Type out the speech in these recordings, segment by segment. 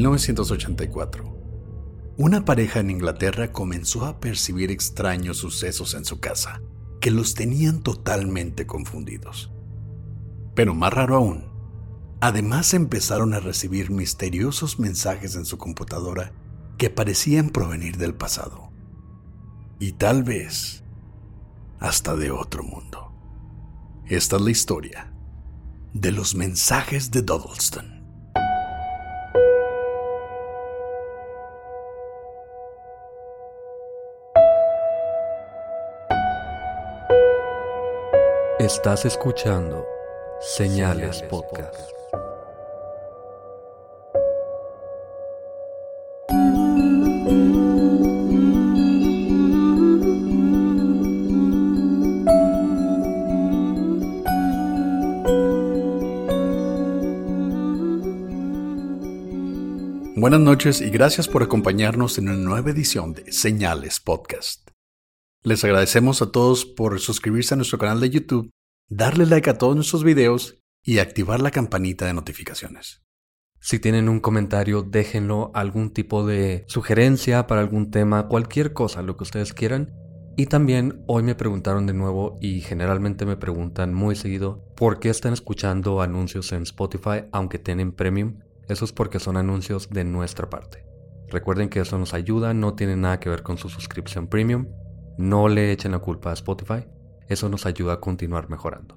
1984, una pareja en Inglaterra comenzó a percibir extraños sucesos en su casa que los tenían totalmente confundidos. Pero más raro aún, además empezaron a recibir misteriosos mensajes en su computadora que parecían provenir del pasado. Y tal vez hasta de otro mundo. Esta es la historia de los mensajes de Dudleston. Estás escuchando Señales Podcast. Buenas noches y gracias por acompañarnos en una nueva edición de Señales Podcast. Les agradecemos a todos por suscribirse a nuestro canal de YouTube darle like a todos nuestros videos y activar la campanita de notificaciones. Si tienen un comentario, déjenlo, algún tipo de sugerencia para algún tema, cualquier cosa, lo que ustedes quieran. Y también hoy me preguntaron de nuevo y generalmente me preguntan muy seguido por qué están escuchando anuncios en Spotify aunque tienen premium. Eso es porque son anuncios de nuestra parte. Recuerden que eso nos ayuda, no tiene nada que ver con su suscripción premium. No le echen la culpa a Spotify. Eso nos ayuda a continuar mejorando.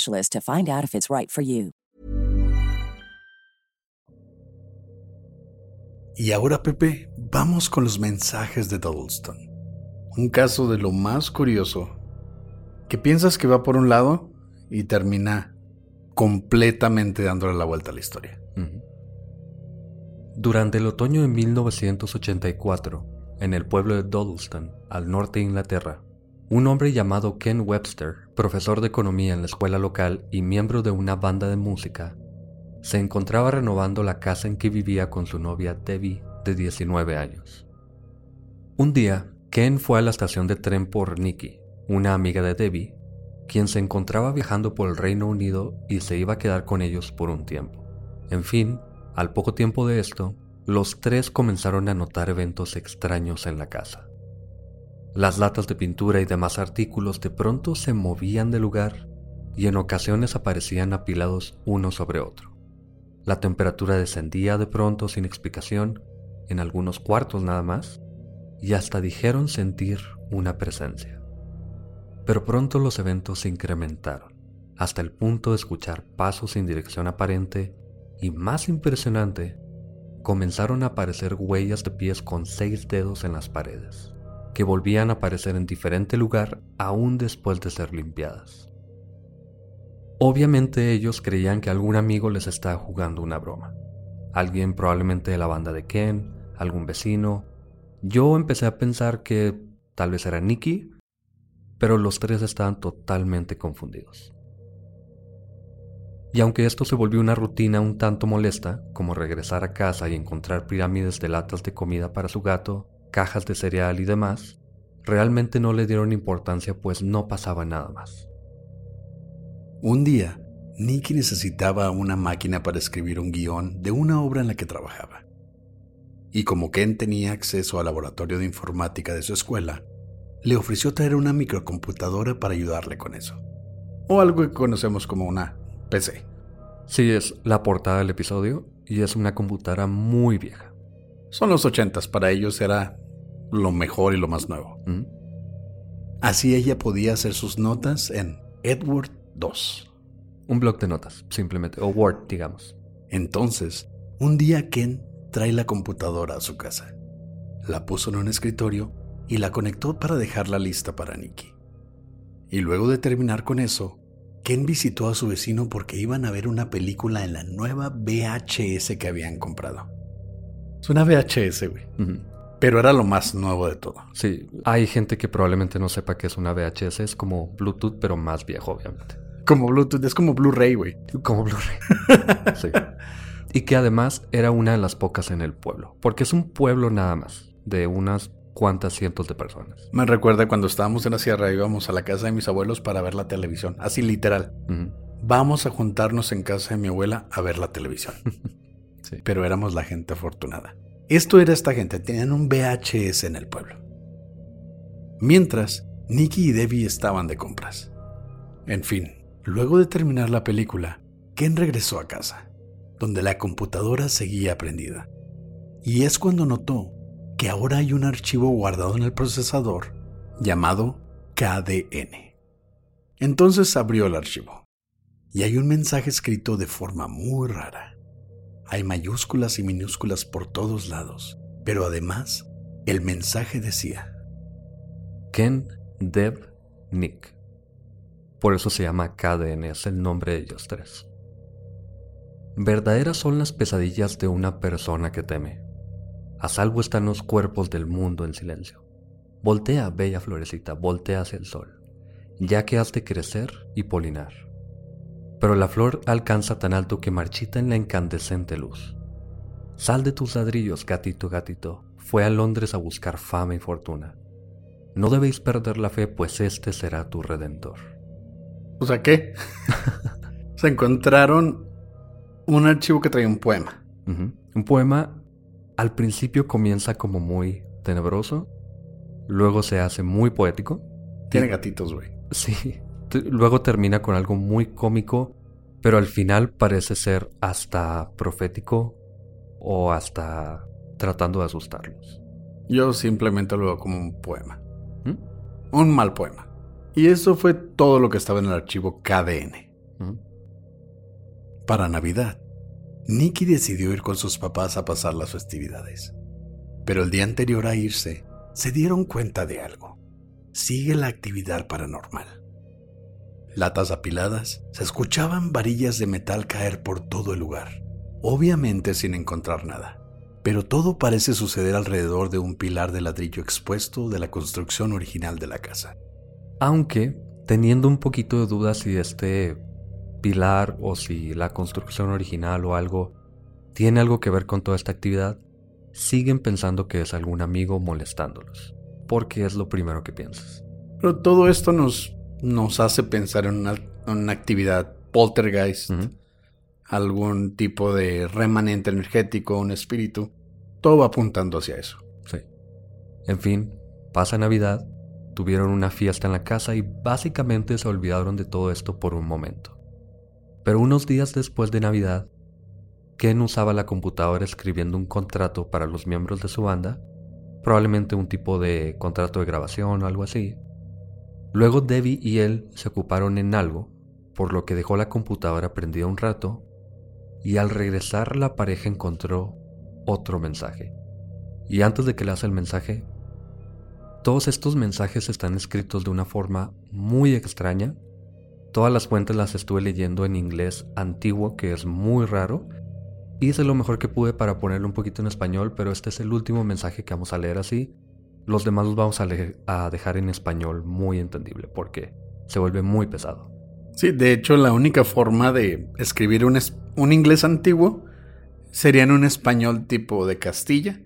to find out if it's right for you. Y ahora, Pepe, vamos con los mensajes de Dudleston. Un caso de lo más curioso, que piensas que va por un lado y termina completamente dándole la vuelta a la historia. Durante el otoño de 1984, en el pueblo de Dudleston, al norte de Inglaterra, un hombre llamado Ken Webster, profesor de economía en la escuela local y miembro de una banda de música, se encontraba renovando la casa en que vivía con su novia Debbie de 19 años. Un día, Ken fue a la estación de tren por Nikki, una amiga de Debbie, quien se encontraba viajando por el Reino Unido y se iba a quedar con ellos por un tiempo. En fin, al poco tiempo de esto, los tres comenzaron a notar eventos extraños en la casa. Las latas de pintura y demás artículos de pronto se movían de lugar y en ocasiones aparecían apilados uno sobre otro. La temperatura descendía de pronto sin explicación, en algunos cuartos nada más, y hasta dijeron sentir una presencia. Pero pronto los eventos se incrementaron, hasta el punto de escuchar pasos sin dirección aparente y, más impresionante, comenzaron a aparecer huellas de pies con seis dedos en las paredes que volvían a aparecer en diferente lugar aún después de ser limpiadas. Obviamente ellos creían que algún amigo les estaba jugando una broma, alguien probablemente de la banda de Ken, algún vecino. Yo empecé a pensar que tal vez era Nicky, pero los tres estaban totalmente confundidos. Y aunque esto se volvió una rutina un tanto molesta, como regresar a casa y encontrar pirámides de latas de comida para su gato, cajas de cereal y demás, realmente no le dieron importancia pues no pasaba nada más. Un día, Nicky necesitaba una máquina para escribir un guion de una obra en la que trabajaba. Y como Ken tenía acceso al laboratorio de informática de su escuela, le ofreció traer una microcomputadora para ayudarle con eso. O algo que conocemos como una PC. Sí, es la portada del episodio y es una computadora muy vieja. Son los ochentas, para ellos era lo mejor y lo más nuevo. ¿Mm? Así ella podía hacer sus notas en Edward II. Un blog de notas, simplemente, o Word, digamos. Entonces, un día Ken trae la computadora a su casa. La puso en un escritorio y la conectó para dejarla lista para Nicky. Y luego de terminar con eso, Ken visitó a su vecino porque iban a ver una película en la nueva VHS que habían comprado. Es una VHS, güey. Pero era lo más nuevo de todo. Sí, hay gente que probablemente no sepa que es una VHS, es como Bluetooth, pero más viejo, obviamente. Como Bluetooth, es como Blu-ray, güey. Como Blu-ray. sí. Y que además era una de las pocas en el pueblo, porque es un pueblo nada más, de unas cuantas cientos de personas. Me recuerda cuando estábamos en la sierra, íbamos a la casa de mis abuelos para ver la televisión. Así literal. Vamos a juntarnos en casa de mi abuela a ver la televisión. Pero éramos la gente afortunada. Esto era esta gente, tenían un VHS en el pueblo. Mientras, Nicky y Debbie estaban de compras. En fin, luego de terminar la película, Ken regresó a casa, donde la computadora seguía prendida. Y es cuando notó que ahora hay un archivo guardado en el procesador llamado KDN. Entonces abrió el archivo y hay un mensaje escrito de forma muy rara. Hay mayúsculas y minúsculas por todos lados, pero además el mensaje decía, Ken, Deb, Nick. Por eso se llama KDN, el nombre de ellos tres. Verdaderas son las pesadillas de una persona que teme. A salvo están los cuerpos del mundo en silencio. Voltea, bella florecita, voltea hacia el sol, ya que has de crecer y polinar. Pero la flor alcanza tan alto que marchita en la incandescente luz. Sal de tus ladrillos, gatito, gatito. Fue a Londres a buscar fama y fortuna. No debéis perder la fe, pues este será tu redentor. o sea, ¿qué? Se encontraron un archivo que traía un poema. Un poema al principio comienza como muy tenebroso, luego se hace muy poético. Tiene gatitos, güey. Sí, luego termina con algo muy cómico, pero al final parece ser hasta profético o hasta tratando de asustarlos. Yo simplemente lo veo como un poema. ¿Mm? Un mal poema. Y eso fue todo lo que estaba en el archivo KDN. Ujú. Para Navidad, Nicky decidió ir con sus papás a pasar las festividades. Pero el día anterior a irse, se dieron cuenta de algo. Sigue la actividad paranormal. Latas apiladas, se escuchaban varillas de metal caer por todo el lugar, obviamente sin encontrar nada. Pero todo parece suceder alrededor de un pilar de ladrillo expuesto de la construcción original de la casa. Aunque teniendo un poquito de dudas si este pilar o si la construcción original o algo tiene algo que ver con toda esta actividad, siguen pensando que es algún amigo molestándolos, porque es lo primero que piensas. Pero todo esto nos, nos hace pensar en una, actividad poltergeist, algún tipo de remanente energético, un espíritu. Todo va apuntando hacia eso. Sí. En fin, pasa Navidad, tuvieron una fiesta en la casa y básicamente se olvidaron de todo esto por un momento. Pero unos días después de Navidad, Ken usaba la computadora escribiendo un contrato para los miembros de su banda, probablemente un tipo de contrato de grabación o algo así. Luego Debbie y él se ocuparon en algo, por lo que dejó la computadora prendida un rato, y al regresar la pareja encontró otro mensaje. Y antes de que leas el mensaje, todos estos mensajes están escritos de una forma muy extraña. Todas las fuentes las estuve leyendo en inglés antiguo, que es muy raro, Hice lo mejor que pude para ponerlo un poquito en español, pero este es el último mensaje que vamos a leer así. Los demás los vamos a, a dejar en español muy entendible porque se vuelve muy pesado. Sí, de hecho la única forma de escribir un, un inglés antiguo sería en un español tipo de Castilla.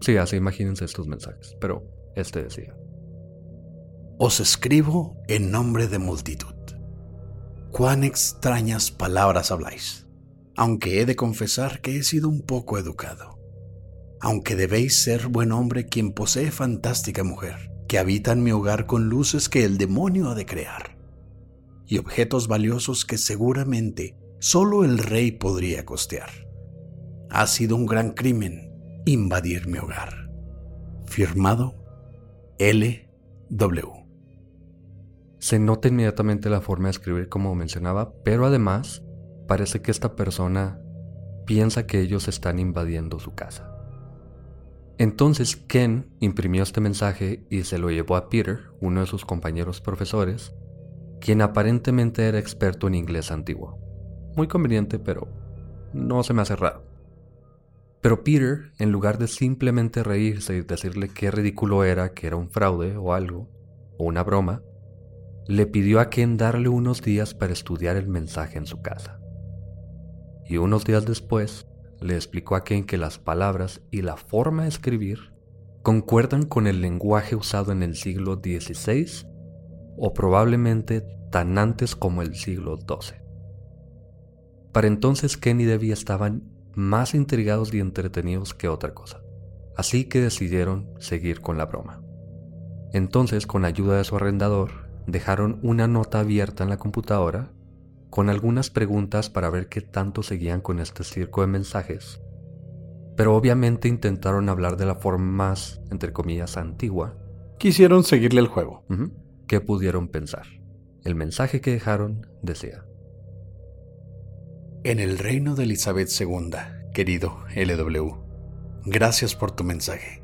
Sí, así imagínense estos mensajes, pero este decía. Os escribo en nombre de multitud. Cuán extrañas palabras habláis, aunque he de confesar que he sido un poco educado. Aunque debéis ser buen hombre quien posee fantástica mujer, que habita en mi hogar con luces que el demonio ha de crear, y objetos valiosos que seguramente solo el rey podría costear. Ha sido un gran crimen invadir mi hogar. Firmado L.W. Se nota inmediatamente la forma de escribir como mencionaba, pero además parece que esta persona piensa que ellos están invadiendo su casa. Entonces Ken imprimió este mensaje y se lo llevó a Peter, uno de sus compañeros profesores, quien aparentemente era experto en inglés antiguo. Muy conveniente, pero no se me hace raro. Pero Peter, en lugar de simplemente reírse y decirle qué ridículo era, que era un fraude o algo, o una broma, le pidió a Ken darle unos días para estudiar el mensaje en su casa. Y unos días después, le explicó a Ken que las palabras y la forma de escribir concuerdan con el lenguaje usado en el siglo XVI o probablemente tan antes como el siglo XII. Para entonces Ken y Debbie estaban más intrigados y entretenidos que otra cosa, así que decidieron seguir con la broma. Entonces, con ayuda de su arrendador, dejaron una nota abierta en la computadora con algunas preguntas para ver qué tanto seguían con este circo de mensajes. Pero obviamente intentaron hablar de la forma más, entre comillas, antigua. Quisieron seguirle el juego. ¿Qué pudieron pensar? El mensaje que dejaron decía. En el reino de Elizabeth II, querido LW, gracias por tu mensaje.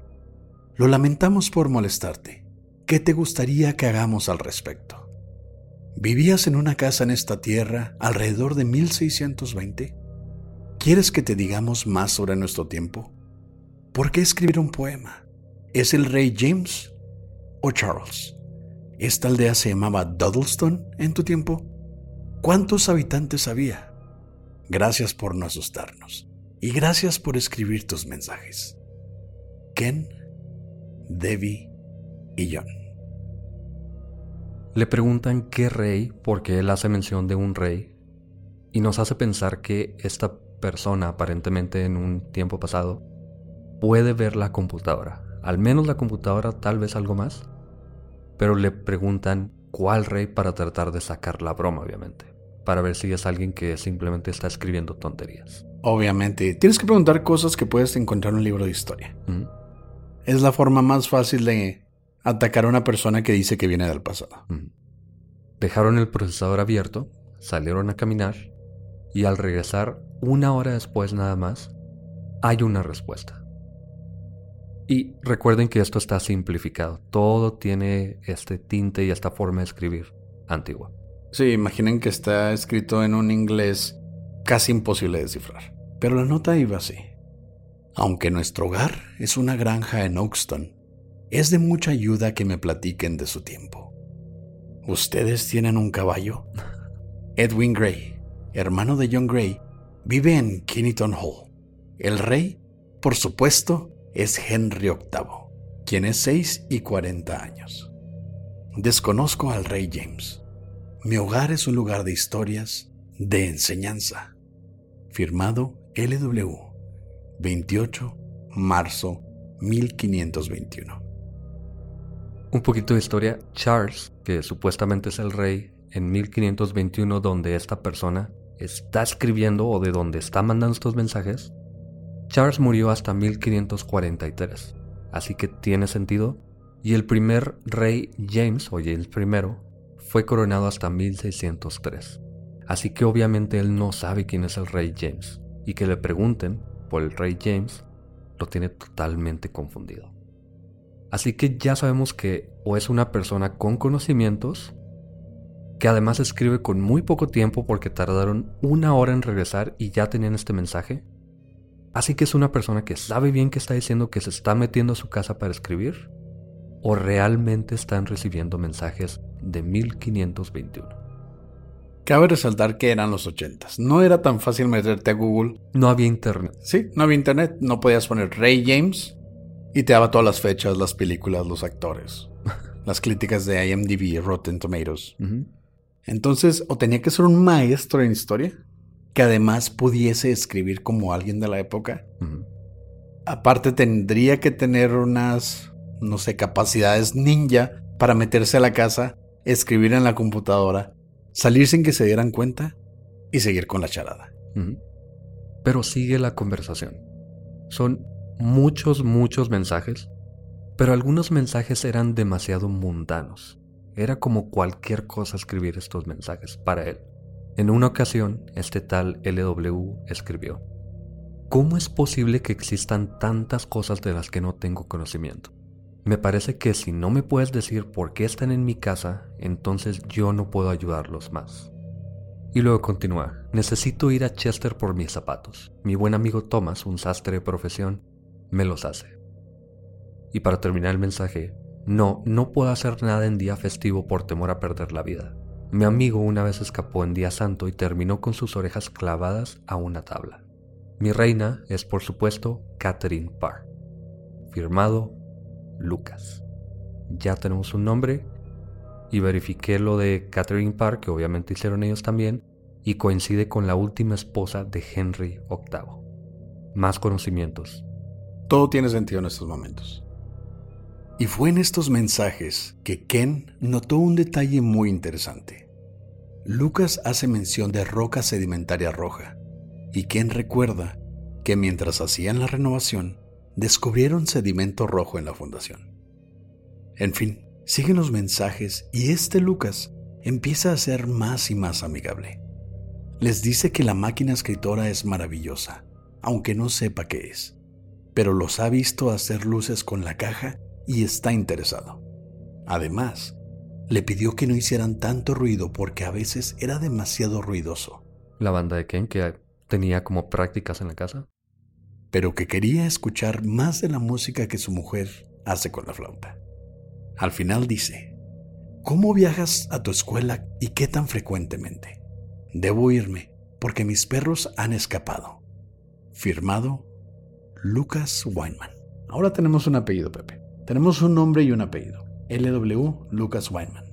Lo lamentamos por molestarte. ¿Qué te gustaría que hagamos al respecto? ¿Vivías en una casa en esta tierra alrededor de 1620? ¿Quieres que te digamos más sobre nuestro tiempo? ¿Por qué escribir un poema? ¿Es el rey James o Charles? ¿Esta aldea se llamaba Duddleston en tu tiempo? ¿Cuántos habitantes había? Gracias por no asustarnos y gracias por escribir tus mensajes. Ken, Debbie y John. Le preguntan qué rey, porque él hace mención de un rey, y nos hace pensar que esta persona, aparentemente en un tiempo pasado, puede ver la computadora. Al menos la computadora, tal vez algo más. Pero le preguntan cuál rey para tratar de sacar la broma, obviamente. Para ver si es alguien que simplemente está escribiendo tonterías. Obviamente. Tienes que preguntar cosas que puedes encontrar en un libro de historia. Es la forma más fácil de atacar a una persona que dice que viene del pasado. Dejaron el procesador abierto, salieron a caminar y al regresar una hora después nada más, hay una respuesta. Y recuerden que esto está simplificado, todo tiene este tinte y esta forma de escribir antigua. Sí, imaginen que está escrito en un inglés casi imposible de descifrar. Pero la nota iba así. Aunque nuestro hogar es una granja en Oakston, es de mucha ayuda que me platiquen de su tiempo. ¿Ustedes tienen un caballo? Edwin Gray, hermano de John Gray, vive en Kennington Hall. El rey, por supuesto, es Henry VIII, quien es 6 y 40 años. Desconozco al rey James. Mi hogar es un lugar de historias, de enseñanza. Firmado LW, 28 marzo 1521. Un poquito de historia. Charles, que supuestamente es el rey, en 1521 donde esta persona está escribiendo o de donde está mandando estos mensajes, Charles murió hasta 1543. Así que tiene sentido. Y el primer rey James, o James I, fue coronado hasta 1603. Así que obviamente él no sabe quién es el rey James. Y que le pregunten por el rey James lo tiene totalmente confundido. Así que ya sabemos que o es una persona con conocimientos, que además escribe con muy poco tiempo porque tardaron una hora en regresar y ya tenían este mensaje, Así que es una persona que sabe bien que está diciendo que se está metiendo a su casa para escribir o realmente están recibiendo mensajes de 1521. Cabe resaltar que eran los 80. No era tan fácil meterte a Google. No había internet. Sí, no había internet. No podías poner Ray James y te daba todas las fechas, las películas, los actores, las críticas de IMDb, Rotten Tomatoes. Entonces, o tenía que ser un maestro en historia, que además pudiese escribir como alguien de la época. Aparte, tendría que tener unas, no sé, capacidades ninja para meterse a la casa, escribir en la computadora, salir sin que se dieran cuenta y seguir con la charada. Pero sigue la conversación. Son muchos, muchos mensajes, pero algunos mensajes eran demasiado mundanos. Era como cualquier cosa escribir estos mensajes para él. En una ocasión, este tal LW escribió, ¿Cómo es posible que existan tantas cosas de las que no tengo conocimiento? Me parece que si no me puedes decir por qué están en mi casa, entonces yo no puedo ayudarlos más. Y luego continúa, necesito ir a Chester por mis zapatos. Mi buen amigo Thomas, un sastre de profesión, me los hace. Y para terminar el mensaje, no, no puedo hacer nada en día festivo por temor a perder la vida. Mi amigo una vez escapó en día santo y terminó con sus orejas clavadas a una tabla. Mi reina es por supuesto Catherine Parr. Firmado Lucas. Ya tenemos un nombre y verifiqué lo de Catherine Parr, que obviamente hicieron ellos también, y coincide con la última esposa de Henry VIII. Más conocimientos. Todo tiene sentido en estos momentos. Y fue en estos mensajes que Ken notó un detalle muy interesante. Lucas hace mención de roca sedimentaria roja, y Ken recuerda que mientras hacían la renovación, descubrieron sedimento rojo en la fundación. En fin, siguen los mensajes y este Lucas empieza a ser más y más amigable. Les dice que la máquina escritora es maravillosa, aunque no sepa qué es, pero los ha visto hacer luces con la caja y está interesado. Además, le pidió que no hicieran tanto ruido porque a veces era demasiado ruidoso. ¿La banda de Ken que tenía como prácticas en la casa? pero que quería escuchar más de la música que su mujer hace con la flauta. Al final dice, ¿cómo viajas a tu escuela y qué tan frecuentemente? Debo irme porque mis perros han escapado. Firmado Lucas Weinman. Ahora tenemos un apellido, Pepe. Tenemos un nombre y un apellido. LW Lucas Weinman.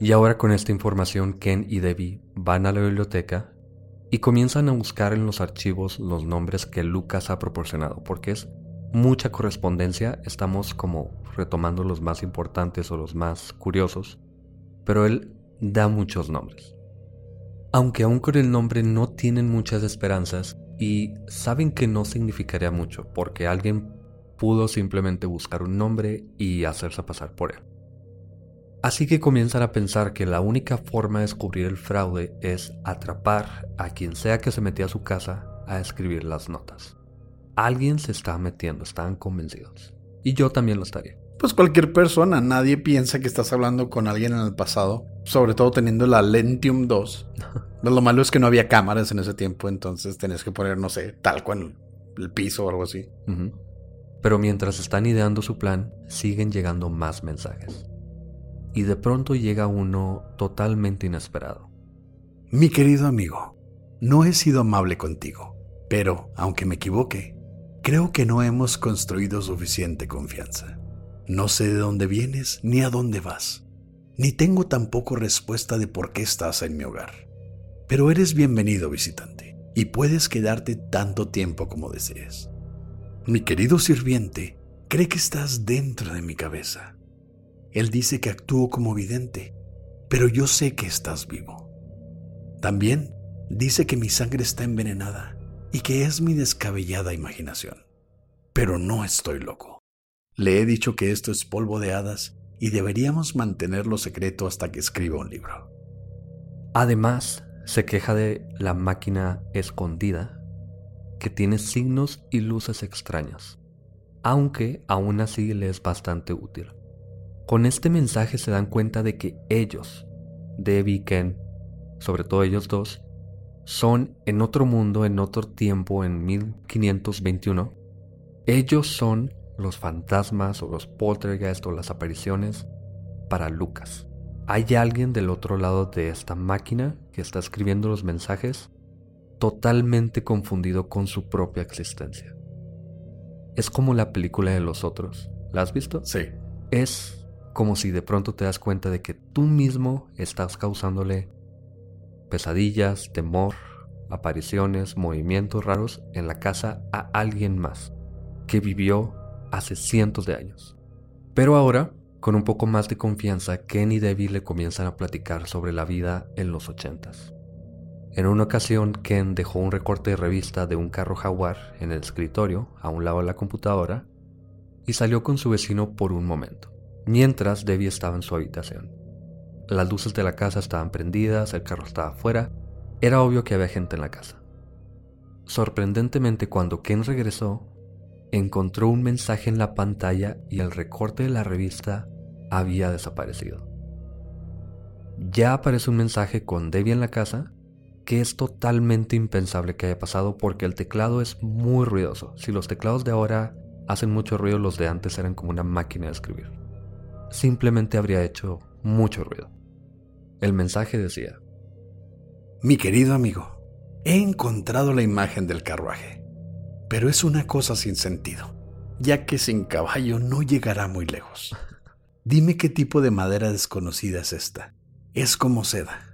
Y ahora con esta información, Ken y Debbie van a la biblioteca y comienzan a buscar en los archivos los nombres que Lucas ha proporcionado, porque es mucha correspondencia, estamos como retomando los más importantes o los más curiosos, pero él da muchos nombres. Aunque aún con el nombre no tienen muchas esperanzas y saben que no significaría mucho, porque alguien pudo simplemente buscar un nombre y hacerse pasar por él. Así que comienzan a pensar que la única forma de descubrir el fraude es atrapar a quien sea que se metía a su casa a escribir las notas. Alguien se está metiendo, están convencidos. Y yo también lo estaría. Pues cualquier persona, nadie piensa que estás hablando con alguien en el pasado, sobre todo teniendo la Lentium 2. lo malo es que no había cámaras en ese tiempo, entonces tenés que poner, no sé, talco en el piso o algo así. Pero mientras están ideando su plan, siguen llegando más mensajes y de pronto llega uno totalmente inesperado. Mi querido amigo, no he sido amable contigo, pero, aunque me equivoque, creo que no hemos construido suficiente confianza. No sé de dónde vienes ni a dónde vas, ni tengo tampoco respuesta de por qué estás en mi hogar. Pero eres bienvenido visitante, y puedes quedarte tanto tiempo como desees. Mi querido sirviente cree que estás dentro de mi cabeza él dice que actúo como vidente, pero yo sé que estás vivo. También dice que mi sangre está envenenada y que es mi descabellada imaginación. Pero no estoy loco. Le he dicho que esto es polvo de hadas y deberíamos mantenerlo secreto hasta que escriba un libro. Además, se queja de la máquina escondida, que tiene signos y luces extrañas, aunque aún así le es bastante útil. Con este mensaje se dan cuenta de que ellos, Debbie y Ken, sobre todo ellos dos, son en otro mundo, en otro tiempo, en 1521. Ellos son los fantasmas o los poltergeist o las apariciones para Lucas. Hay alguien del otro lado de esta máquina que está escribiendo los mensajes totalmente confundido con su propia existencia. Es como la película de los otros. ¿La has visto? Sí. Es como si de pronto te das cuenta de que tú mismo estás causándole pesadillas, temor, apariciones, movimientos raros en la casa a alguien más que vivió hace cientos de años. Pero ahora, con un poco más de confianza, Ken y Debbie le comienzan a platicar sobre la vida en los ochentas. En una ocasión, Ken dejó un recorte de revista de un carro jaguar en el escritorio, a un lado de la computadora, y salió con su vecino por un momento, mientras Debbie estaba en su habitación. Las luces de la casa estaban prendidas, el carro estaba afuera, era obvio que había gente en la casa. Sorprendentemente, cuando Ken regresó, encontró un mensaje en la pantalla y el recorte de la revista había desaparecido. Ya aparece un mensaje con Debbie en la casa que es totalmente impensable que haya pasado porque el teclado es muy ruidoso. Si los teclados de ahora hacen mucho ruido, los de antes eran como una máquina de escribir. Simplemente habría hecho mucho ruido. El mensaje decía, Mi querido amigo, he encontrado la imagen del carruaje, pero es una cosa sin sentido, ya que sin caballo no llegará muy lejos. Dime qué tipo de madera desconocida es esta. Es como seda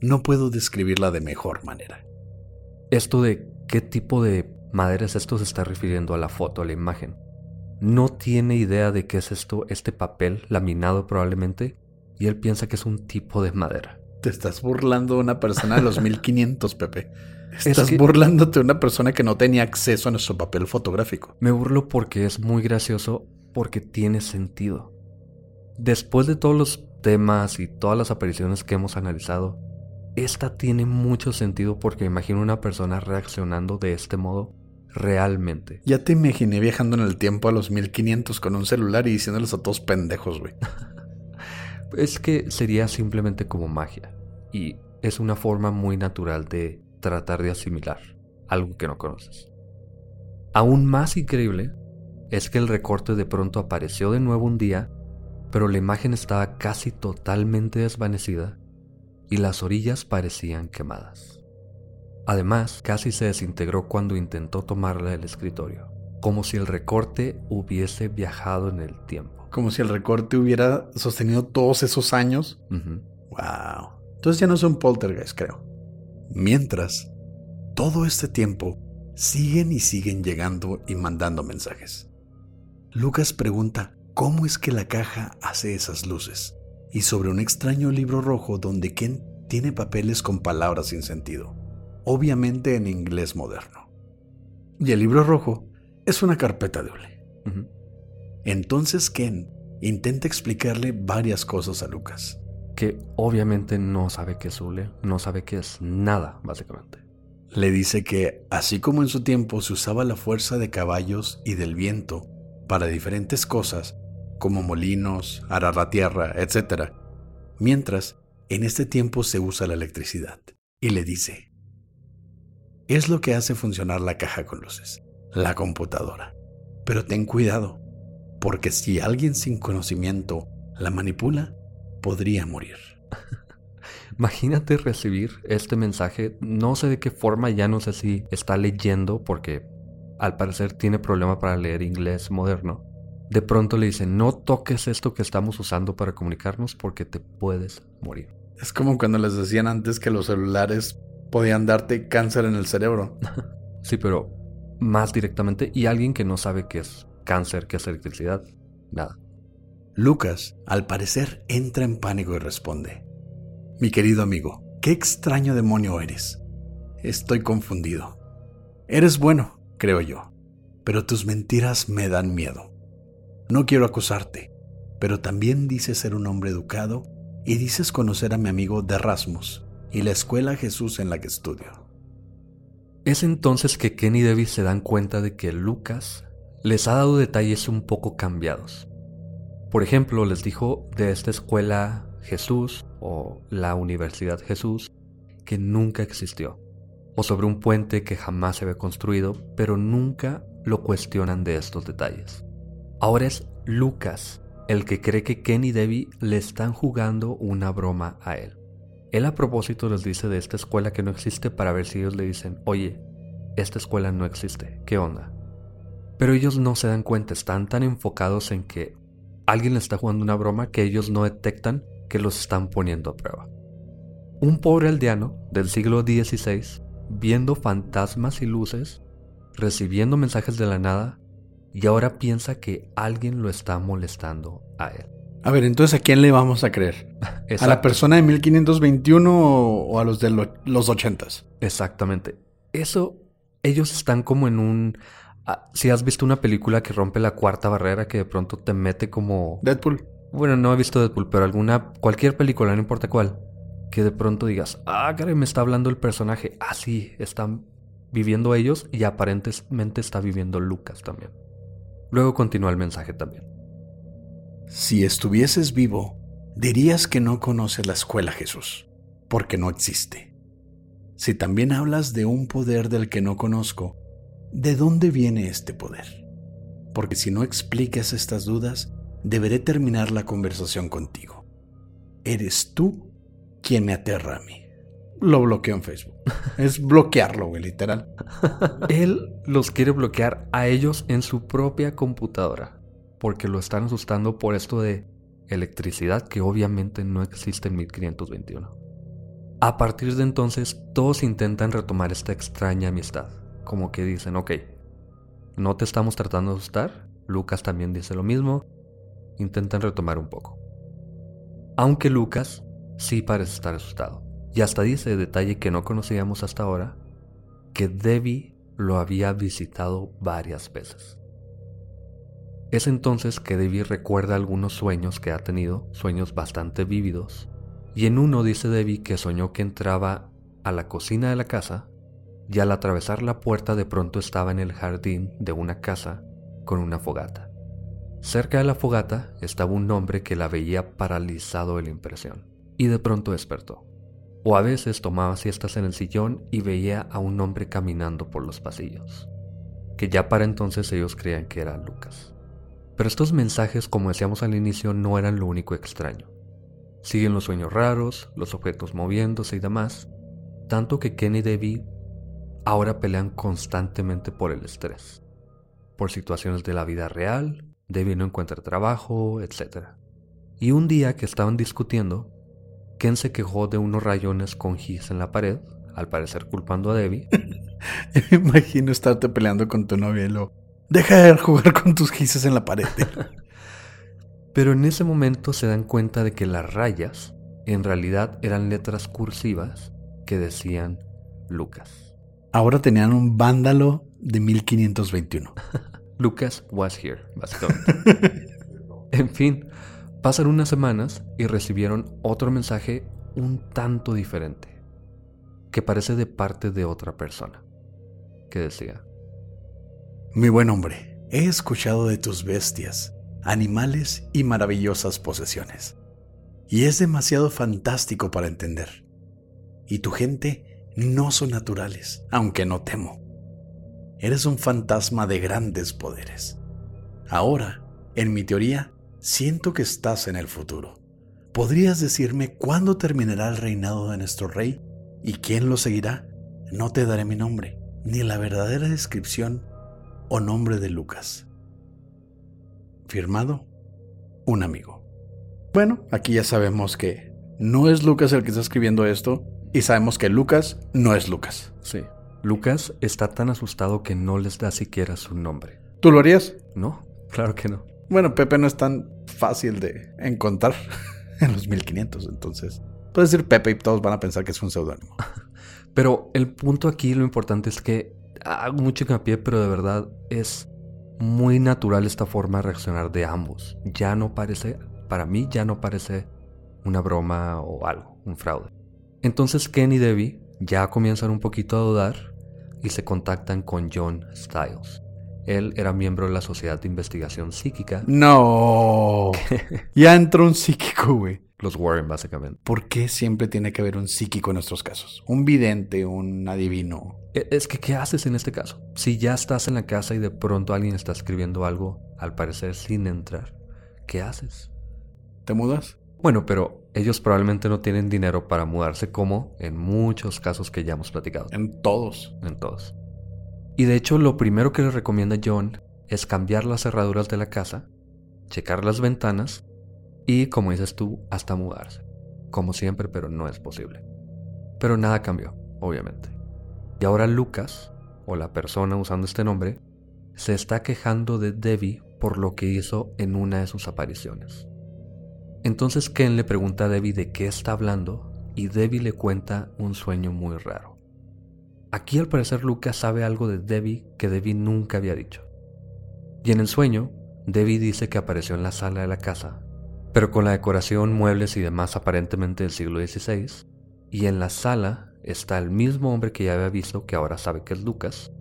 no puedo describirla de mejor manera. Esto de qué tipo de madera es esto se está refiriendo a la foto, a la imagen. No tiene idea de qué es esto, este papel laminado probablemente, y él piensa que es un tipo de madera. Te estás burlando de una persona de los 1500, Pepe. Estás burlándote de una persona que no tenía acceso a nuestro papel fotográfico. Me burlo porque es muy gracioso, porque tiene sentido. Después de todos los temas y todas las apariciones que hemos analizado, esta tiene mucho sentido porque imagino una persona reaccionando de este modo realmente. Ya te imaginé viajando en el tiempo a los 1500 con un celular y diciéndoles a todos pendejos, güey. es que sería simplemente como magia. Y es una forma muy natural de tratar de asimilar algo que no conoces. Aún más increíble es que el recorte de pronto apareció de nuevo un día, pero la imagen estaba casi totalmente desvanecida y las orillas parecían quemadas. Además, casi se desintegró cuando intentó tomarla del escritorio, como si el recorte hubiese viajado en el tiempo. Como si el recorte hubiera sostenido todos esos años. Wow. Entonces ya no son poltergeist, creo. Mientras, todo este tiempo siguen y siguen llegando y mandando mensajes. Lucas pregunta cómo es que la caja hace esas luces y sobre un extraño libro rojo donde Ken tiene papeles con palabras sin sentido, obviamente en inglés moderno. Y el libro rojo es una carpeta de hule. Entonces Ken intenta explicarle varias cosas a Lucas. Que obviamente no sabe qué es hule, no sabe qué es nada, básicamente. Le dice que, así como en su tiempo se usaba la fuerza de caballos y del viento para diferentes cosas, como molinos, arar la tierra, etc. Mientras, en este tiempo se usa la electricidad. Y le dice, es lo que hace funcionar la caja con luces, la computadora. Pero ten cuidado, porque si alguien sin conocimiento la manipula, podría morir. Imagínate recibir este mensaje, no sé de qué forma, ya no sé si está leyendo porque al parecer tiene problema para leer inglés moderno de pronto le dicen, no toques esto que estamos usando para comunicarnos porque te puedes morir. Es como cuando les decían antes que los celulares podían darte cáncer en el cerebro. sí, pero más directamente y alguien que no sabe qué es cáncer, qué es electricidad, nada. Lucas, al parecer, entra en pánico y responde, mi querido amigo, qué extraño demonio eres. Estoy confundido. Eres bueno, creo yo, pero tus mentiras me dan miedo. No quiero acusarte, pero también dices ser un hombre educado y dices conocer a mi amigo de Erasmus y la escuela Jesús en la que estudio. Es entonces que Ken y Debbie se dan cuenta de que Lucas les ha dado detalles un poco cambiados. Por ejemplo, les dijo de esta escuela Jesús o la Universidad Jesús que nunca existió. o sobre un puente que jamás se había construido, pero nunca lo cuestionan de estos detalles. Ahora es Lucas el que cree que Ken y Debbie le están jugando una broma a él. Él a propósito les dice de esta escuela que no existe para ver si ellos le dicen, oye, esta escuela no existe, ¿qué onda? Pero ellos no se dan cuenta, están tan enfocados en que alguien le está jugando una broma que ellos no detectan que los están poniendo a prueba. Un pobre aldeano del siglo XVI, viendo fantasmas y luces, recibiendo mensajes de la nada, y ahora piensa que alguien lo está molestando a él. A ver, entonces ¿a quién le vamos a creer? ¿A la persona de 1521 o, a los de los 80 Exactamente. Eso, ellos están como en un... Ah, si has visto una película que rompe la cuarta barrera que de pronto te mete como... Deadpool. Bueno, no he visto Deadpool, pero alguna... Cualquier película, no importa cuál. Que de pronto digas, ah, caray, me está hablando el personaje. Ah, sí, están viviendo ellos y aparentemente está viviendo Lucas también. Luego continúa el mensaje también. Si estuvieses vivo, dirías que no conoces la escuela Jesús, porque no existe. Si también hablas de un poder del que no conozco, ¿de dónde viene este poder? Porque si no explicas estas dudas, deberé terminar la conversación contigo. Eres tú quien me aterra a mí. Lo bloqueo en Facebook. Es bloquearlo, güey, literal. Él los quiere bloquear a ellos en su propia computadora porque lo están asustando por esto de electricidad que obviamente no existe en 1521. A partir de entonces, todos intentan retomar esta extraña amistad, como que dicen, ok, no te estamos tratando de asustar, Lucas también dice lo mismo, intentan retomar un poco. Aunque Lucas sí parece estar asustado, y hasta dice detalle que no conocíamos hasta ahora, que Debbie lo había visitado varias veces. Es entonces que Debbie recuerda algunos sueños que ha tenido, sueños bastante vívidos, y en uno dice Debbie que soñó que entraba a la cocina de la casa y al atravesar la puerta de pronto estaba en el jardín de una casa con una fogata. Cerca de la fogata estaba un hombre que la veía paralizado de la impresión, y de pronto despertó. O a veces tomaba siestas en el sillón y veía a un hombre caminando por los pasillos, que ya para entonces ellos creían que era Lucas. Pero estos mensajes, como decíamos al inicio, no eran lo único extraño. Siguen los sueños raros, los objetos moviéndose y demás, tanto que Ken y Debbie ahora pelean constantemente por el estrés, por situaciones de la vida real, Debbie no encuentra trabajo, etc. Y un día que estaban discutiendo, Ken se quejó de unos rayones con gis en la pared, al parecer culpando a Debbie. imagino estarte peleando con tu novia y lo Deja de jugar con tus gises en la pared. Pero en ese momento se dan cuenta de que las rayas en realidad eran letras cursivas que decían Lucas. Ahora tenían un vándalo de 1521. Lucas was here, básicamente. en fin, pasan unas semanas y recibieron otro mensaje un tanto diferente, que parece de parte de otra persona, que decía, mi buen hombre, he escuchado de tus bestias, animales y maravillosas posesiones. Y es demasiado fantástico para entender. Y tu gente no son naturales, aunque no temo. Eres un fantasma de grandes poderes. Ahora, en mi teoría, siento que estás en el futuro. ¿Podrías decirme cuándo terminará el reinado de nuestro rey y quién lo seguirá? No te daré mi nombre, ni la verdadera descripción o nombre de Lucas. Firmado, un amigo. Bueno, aquí ya sabemos que no es Lucas el que está escribiendo esto y sabemos que Lucas no es Lucas. Sí. Lucas está tan asustado que no les da siquiera su nombre. ¿Tú lo harías? No, claro que no. Bueno, Pepe no es tan fácil de encontrar en los 1500, entonces puedes decir Pepe y todos van a pensar que es un seudónimo. Pero el punto aquí, lo importante es que hago mucho hincapié, pero de verdad es muy natural esta forma de reaccionar de ambos. Ya no parece, para mí ya no parece una broma o algo, un fraude. Entonces Ken y Debbie ya comienzan un poquito a dudar y se contactan con John Styles. Él era miembro de la Sociedad de Investigación Psíquica. No. ya entró un psíquico, güey. Los Warren, básicamente. ¿Por qué siempre tiene que haber un psíquico en nuestros casos? Un vidente, un adivino. E- Es que, ¿qué haces en este caso? Si ya estás en la casa y de pronto alguien está escribiendo algo, al parecer sin entrar, ¿qué haces? ¿Te mudas? Bueno, pero ellos probablemente no tienen dinero para mudarse como en muchos casos que ya hemos platicado. En todos. En todos. Y de hecho, lo primero que le recomienda John es cambiar las cerraduras de la casa, checar las ventanas y, como dices tú, hasta mudarse. Como siempre, pero no es posible. Pero nada cambió, obviamente. Y ahora Lucas, o la persona usando este nombre, se está quejando de Debbie por lo que hizo en una de sus apariciones. Entonces Ken le pregunta a Debbie de qué está hablando y Debbie le cuenta un sueño muy raro. Aquí al parecer Lucas sabe algo de Debbie que Debbie nunca había dicho. Y en el sueño, Debbie dice que apareció en la sala de la casa, pero con la decoración, muebles y demás aparentemente del siglo XVI, y en la sala está el mismo hombre que ya había visto que ahora sabe que es Lucas,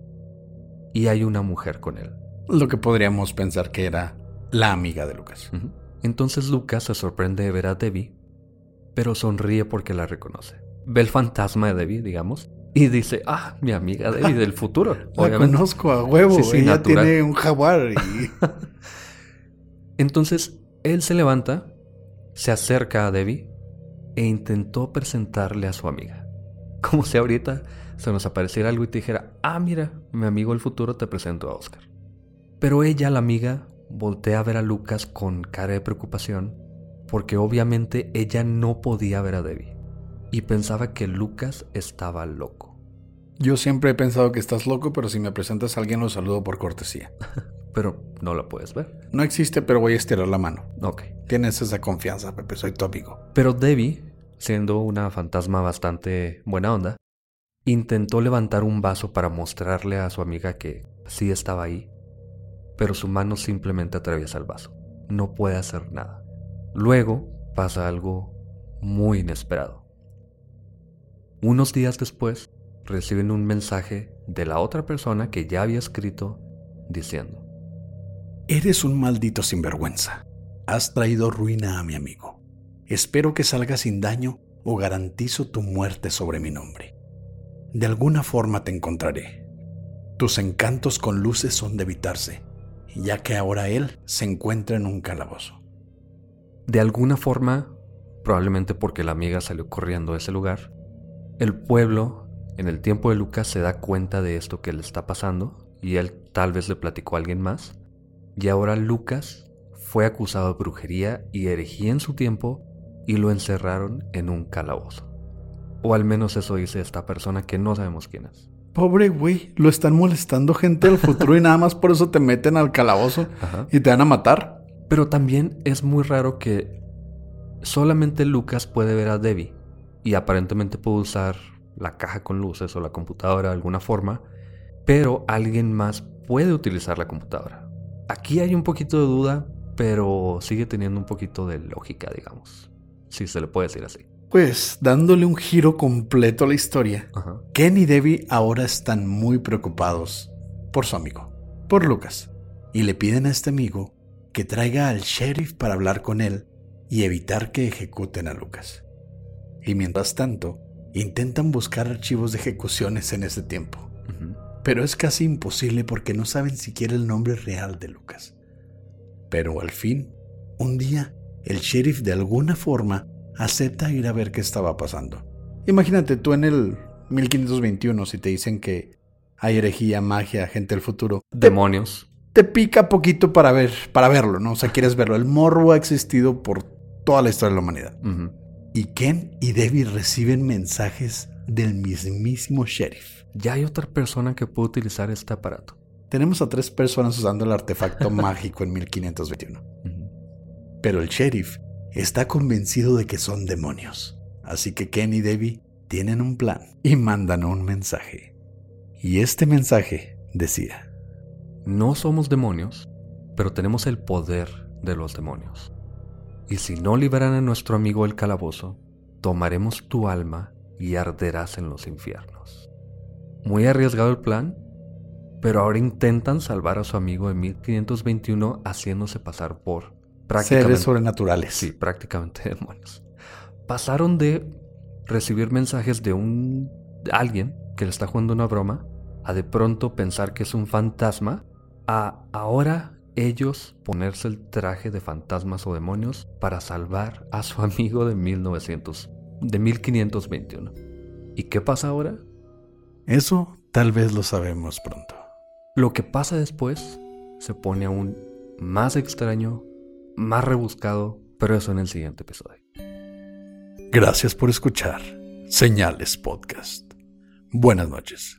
y hay una mujer con él. Lo que podríamos pensar que era la amiga de Lucas. Entonces Lucas se sorprende de ver a Debbie, pero sonríe porque la reconoce. Ve el fantasma de Debbie, digamos, y dice, ah, mi amiga Debbie del futuro. La obviamente. conozco a huevo. Sí, sí, Ella natural. tiene un jaguar y... Entonces él se levanta, se acerca a Debbie e intentó presentarle a su amiga. Como si ahorita se nos apareciera algo y te dijera, ah, mira, mi amigo del futuro te presento a Oscar. Pero ella, la amiga, voltea a ver a Lucas con cara de preocupación porque obviamente ella no podía ver a Debbie y pensaba que Lucas estaba loco. Yo siempre he pensado que estás loco, pero si me presentas a alguien lo saludo por cortesía. Pero no la puedes ver. No existe, pero voy a estirar la mano. Ok. Tienes esa confianza, Pepe, soy tu amigo. Pero Debbie, siendo una fantasma bastante buena onda, intentó levantar un vaso para mostrarle a su amiga que sí estaba ahí, pero su mano simplemente atraviesa el vaso. No puede hacer nada. Luego pasa algo muy inesperado. Unos días después, reciben un mensaje de la otra persona que ya había escrito diciendo, Eres un maldito sinvergüenza. Has traído ruina a mi amigo. Espero que salga sin daño o garantizo tu muerte sobre mi nombre. De alguna forma te encontraré. Tus encantos con luces son de evitarse, ya que ahora él se encuentra en un calabozo. De alguna forma, probablemente porque la amiga salió corriendo de ese lugar, el pueblo, en el tiempo de Lucas, se da cuenta de esto que le está pasando y él tal vez le platicó a alguien más. Y ahora Lucas fue acusado de brujería y herejía en su tiempo y lo encerraron en un calabozo. O al menos eso dice esta persona que no sabemos quién es. Pobre güey, lo están molestando gente del futuro y nada más por eso te meten al calabozo Ajá. y te van a matar. Pero también es muy raro que solamente Lucas puede ver a Debbie y aparentemente puede usar la caja con luces o la computadora de alguna forma, pero alguien más puede utilizar la computadora. Aquí hay un poquito de duda, pero sigue teniendo un poquito de lógica, digamos. Si se le puede decir así. Pues dándole un giro completo a la historia, Ajá. Ken y Debbie ahora están muy preocupados por su amigo, por Lucas, y le piden a este amigo que traiga al sheriff para hablar con él y evitar que ejecuten a Lucas. Y mientras tanto, intentan buscar archivos de ejecuciones en ese tiempo, pero es casi imposible porque no saben siquiera el nombre real de Lucas. Pero al fin, un día, el sheriff de alguna forma acepta ir a ver qué estaba pasando. Imagínate tú en el 1521 si te dicen que hay herejía, magia, gente del futuro. Demonios. Te pica poquito para ver, para verlo, ¿no? O sea, quieres verlo. El morbo ha existido por toda la historia de la humanidad. Y Ken y Debbie reciben mensajes del mismísimo sheriff. Ya hay otra persona que puede utilizar este aparato. Tenemos a tres personas usando el artefacto mágico en 1521. Ujú. Pero el sheriff está convencido de que son demonios. Así que Ken y Debbie tienen un plan y mandan un mensaje. Y este mensaje decía, No somos demonios, pero tenemos el poder de los demonios. Y si no liberan a nuestro amigo el calabozo, tomaremos tu alma y arderás en los infiernos. Muy arriesgado el plan, pero ahora intentan salvar a su amigo en 1521 haciéndose pasar por prácticamente, seres sobrenaturales. sí, prácticamente demonios. pasaron de recibir mensajes de un alguien que le está jugando una broma a de pronto pensar que es un fantasma a ahora ellos ponerse el traje de fantasmas o demonios para salvar a su amigo de 1900 de 1521. ¿Y qué pasa ahora? Eso tal vez lo sabemos pronto. Lo que pasa después se pone aún más extraño, más rebuscado, pero eso en el siguiente episodio. Gracias por escuchar Señales Podcast. Buenas noches.